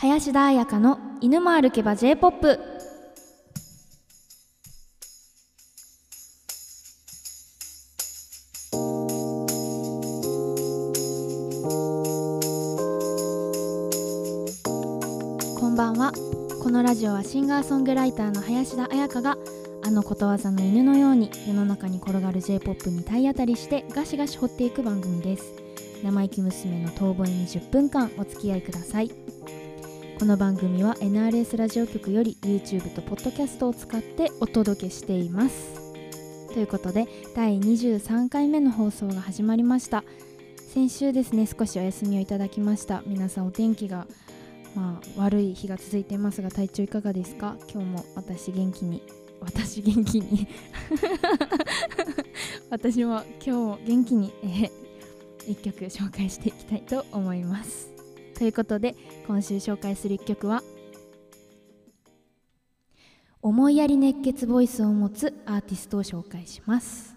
林田彩香の犬も歩けば J-POP こんばんは。このラジオはシンガーソングライターの林田彩香があのことわざの犬のように世の中に転がる J-POP に体当たりしてガシガシ掘っていく番組です。生意気娘の遠吠えに10分間お付き合いください。この番組は NRS ラジオ局より YouTube と Podcast を使ってお届けしています。ということで第23回目の放送が始まりました。先週ですね少しお休みをいただきました。皆さんお天気がまあ、悪い日が続いていますが体調いかがですか？今日も私元気に私元気に。私も今日も元気に、えー、1曲紹介していきたいと思います。ということで今週紹介する1曲は思いやり熱血ボイスを持つアーティストを紹介します。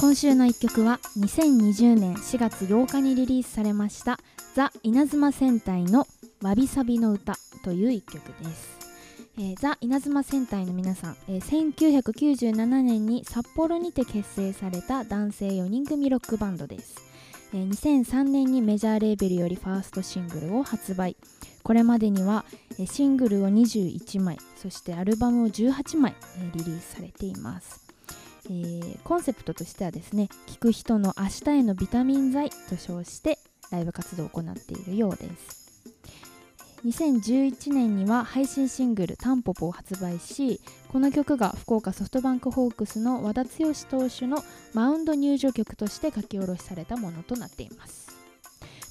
今週の1曲は2020年4月8日にリリースされましたザ・稲妻戦隊のわびさびの歌という1曲です。えー、ザ・稲妻戦隊の皆さん、えー、1997年に札幌にて結成された男性4人組ロックバンドです、えー、2003年にメジャーレーベルよりファーストシングルを発売。これまでには、えー、シングルを21枚そしてアルバムを18枚、えー、リリースされています。えー、コンセプトとしてはですね聴く人の明日へのビタミン剤と称してライブ活動を行っているようです。2011年には配信シングル「タンポポ」を発売しこの曲が福岡ソフトバンクホークスの和田剛投手のマウンド入場曲として書き下ろしされたものとなっています。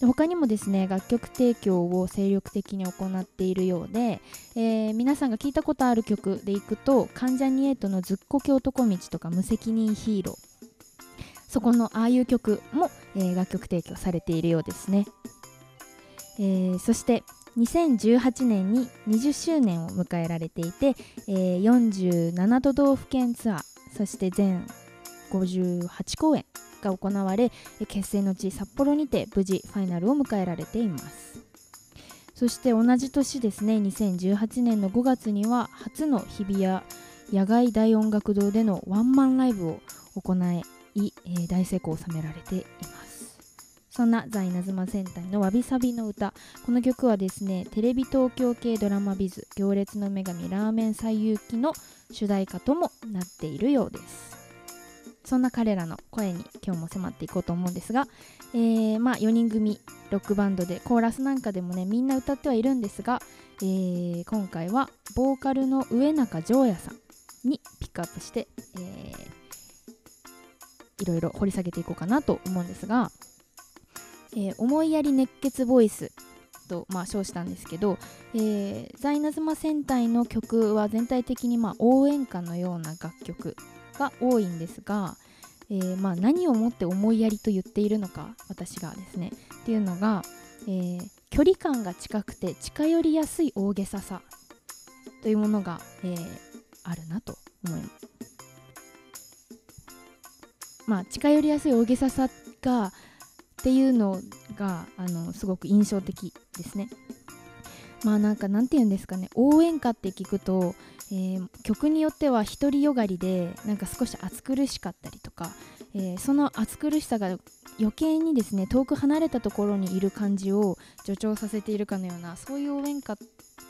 で他にもですね楽曲提供を精力的に行っているようで、えー、皆さんが聞いたことある曲でいくと関ジャニエイトの「ずっこけ男道」とか「無責任ヒーロー」そこのああいう曲も、えー、楽曲提供されているようですね、えー、そして2018年に20周年を迎えられていて、えー、47都道府県ツアーそして全58公演が行われ結成の地札幌にて無事ファイナルを迎えられています。そして同じ年ですね2018年の5月には初の日比谷野外大音楽堂でのワンマンライブを行い、えー、大成功を収められています。そんなザ・イナズマ戦隊のわびさびの歌。この曲はですねテレビ東京系ドラマビズ行列の女神ラーメン最遊記の主題歌ともなっているようです。そんな彼らの声に今日も迫っていこうと思うんですが、えー、まあ4人組ロックバンドでコーラスなんかでもねみんな歌ってはいるんですが、えー、今回はボーカルの上中条也さんにピックアップして、えー、いろいろ掘り下げていこうかなと思うんですがえー、思いやり熱血ボイスと、まあ、称したんですけど、えー、ザイナズマ戦隊の曲は全体的に、まあ、応援歌のような楽曲が多いんですが、えーまあ、何をもって思いやりと言っているのか私がですねっていうのが、えー、距離感が近くて近寄りやすい大げささというものが、えー、あるなと思います。まあ、近寄りやすい大げささがっていうのがあのすごく印象的ですね。まあなんかなんて言うんですかね応援歌って聞くと、えー、曲によっては独りよがりでなんか少し暑苦しかったりとか、えー、その暑苦しさが余計にですね遠く離れたところにいる感じを助長させているかのようなそういう応援歌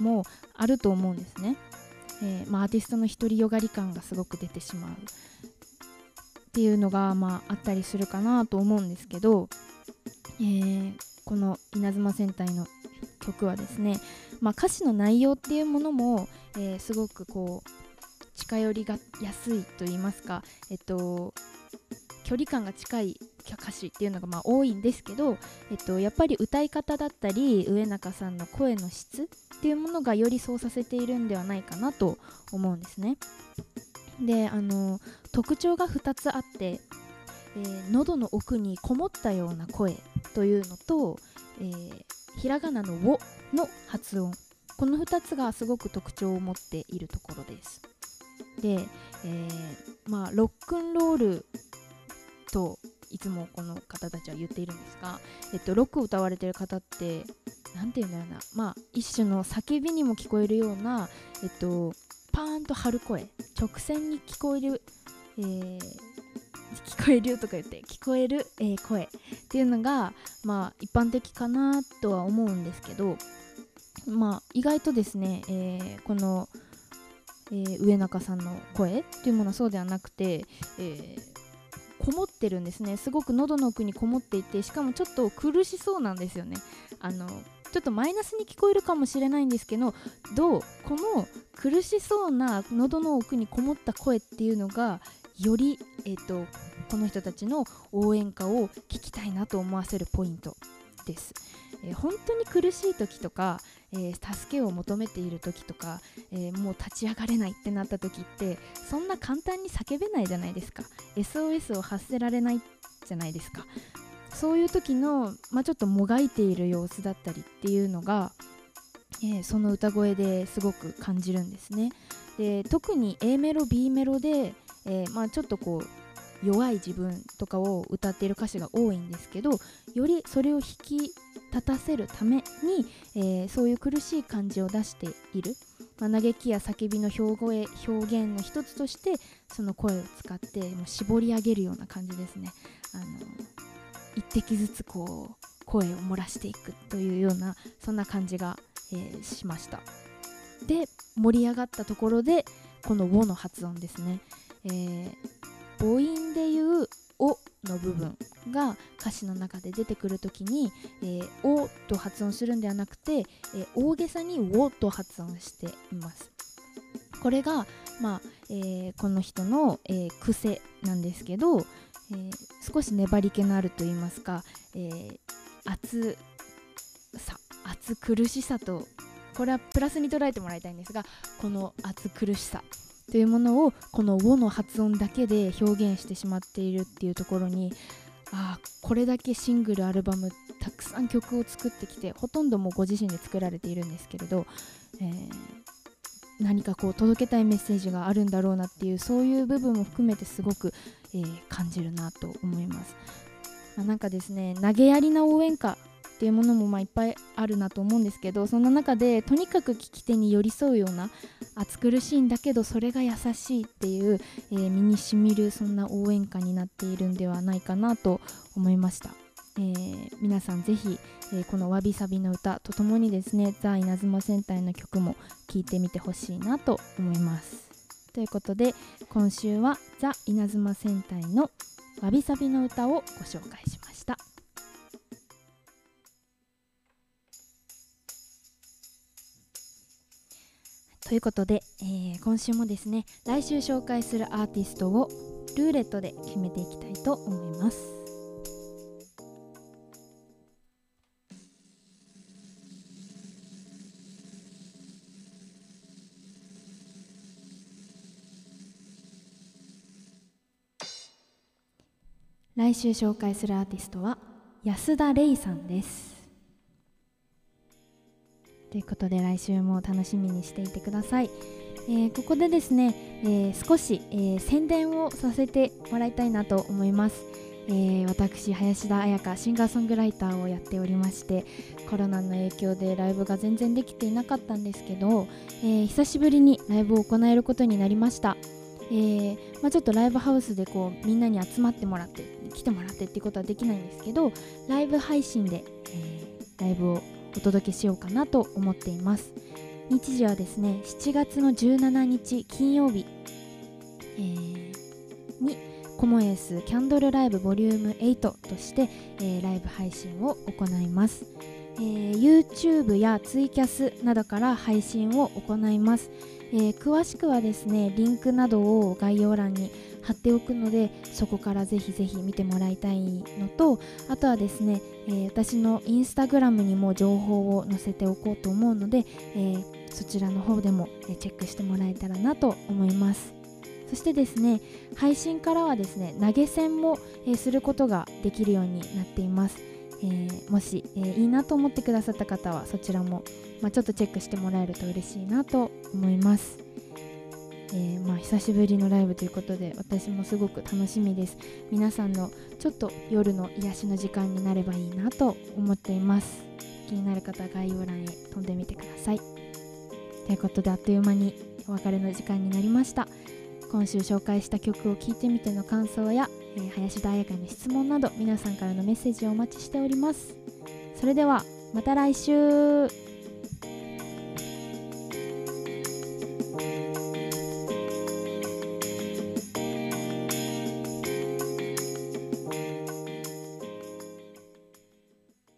もあると思うんですね。えー、まあ、アーティストの独りよがり感がすごく出てしまうっていうのが、まあ、あったりするかなと思うんですけどえー、この稲妻戦隊の曲はですね、まあ、歌詞の内容っていうものも、えー、すごくこう近寄りがやすいと言いますか、えっと、距離感が近い歌詞っていうのがまあ多いんですけど、えっと、やっぱり歌い方だったり上中さんの声の質っていうものがよりそうさせているんではないかなと思うんですね。であの特徴が2つあってえー、喉の奥にこもったような声というのと、えー、ひらがなの「を」の発音。この2つがすごく特徴を持っているところです。で、えー、まあロックンロールといつもこの方たちは言っているんですが、えっと、ロックを歌われてる方って何て言うんだろうな。まあ一種の叫びにも聞こえるような、えっと、パーンと張る声直線に聞こえる、えー、聞こえるとか言って聞こえる、え、声っていうのが、まあ、一般的かなとは思うんですけど、まあ、意外とですね、え、この、え、上中さんの声っていうものはそうではなくて、えこもってるんですね。すごく喉の奥にこもっていてしかもちょっと苦しそうなんですよね。あのちょっとマイナスに聞こえるかもしれないんですけどどうこの苦しそうな喉の奥にこもった声っていうのがより、えーと、この人たちの応援歌を聞きたいなと思わせるポイントです。えー、本当に苦しい時とか、えー、助けを求めている時とか、えー、もう立ち上がれないってなった時ってそんな簡単に叫べないじゃないですか SOS を発せられないじゃないですかそういう時の、まあ、ちょっともがいている様子だったりっていうのが、え、その歌声ですごく感じるんですね。で特に A メロ B メロで、えー、まあ、ちょっとこう弱い自分とかを歌っている歌詞が多いんですけどよりそれを引き立たせるために、えー、そういう苦しい感じを出している、まあ、嘆きや叫びの表現表現の一つとしてその声を使ってもう絞り上げるような感じですね。あの一滴ずつこう声を漏らしていくというようなそんな感じが、えー、しました。で盛り上がったところでこの「を」の発音ですね、えー、母音でいう「お」の部分が歌詞の中で出てくる時に「えー、お」と発音するんではなくて、えー、大げさに「お」と発音しています。これが、まあえー、この人の、え癖なんですけど、えー、少し粘り気のあると言いますか、えー、熱さ熱苦しさとこれはプラスに捉えてもらいたいんですがこの熱苦しさ。というものをこの「を」の発音だけで表現してしまっているっていうところにあこれだけシングルアルバムたくさん曲を作ってきてほとんどもご自身で作られているんですけれど、えー、何かこう届けたいメッセージがあるんだろうなっていうそういう部分も含めてすごく、えー、感じるなと思います、ま、なんかですね投げやりな応援歌っていうものもまあいっぱいあるなと思うんですけどそんな中でとにかく聞き手に寄り添うような暑苦しいんだけどそれが優しいっていう、えー、身にしみるそんな応援歌になっているんではないかなと思いました。えー、皆さんぜひ、えー、このわびさびの歌とともにですねザ・稲妻戦隊の曲も聴いてみてほしいなと思いますということで今週はザ・稲妻戦隊のわびさびの歌をご紹介しましたということで、えー、今週もですね来週紹介するアーティストをルーレットで決めていきたいと思います。来週紹介するアーティストは安田レイさんです。ということで来週も楽しみにしていてください、えー、ここでですね、えー、少し、えー、宣伝をさせてもらいたいなと思います、え私林田彩香シンガーソングライターをやっておりましてコロナの影響でライブが全然できていなかったんですけど、え久しぶりにライブを行えることになりました。え、まあ、ちょっとライブハウスでこうみんなに集まってもらって来てもらってっていうことはできないんですけどライブ配信で、え、ライブをお届けしようかなと思っています。日時はですね7月の17日金曜日、えー、にコモエースキャンドルライブボリューム8として、えー、ライブ配信を行います、えー、YouTube やツイキャスなどから配信を行います。えー、詳しくはですねリンクなどを概要欄に貼っておくのでそこからぜひぜひ見てもらいたいのとあとはですね、えー、私のインスタグラムにも情報を載せておこうと思うので、えー、そちらの方でも、チェックしてもらえたらなと思います。そしてですね配信からはですね投げ銭も、えすることができるようになっています。え、もし、え、いいなと思ってくださった方はそちらも、まあ、ちょっとチェックしてもらえると嬉しいなと思います、えー、まあ、久しぶりのライブということで私もすごく楽しみです。皆さんのちょっと夜の癒しの時間になればいいなと思っています。気になる方は概要欄へ飛んでみてください。ということであっという間にお別れの時間になりました。今週紹介した曲を聴いてみての感想や、えー、林田彩香の質問など皆さんからのメッセージをお待ちしております。それではまた来週。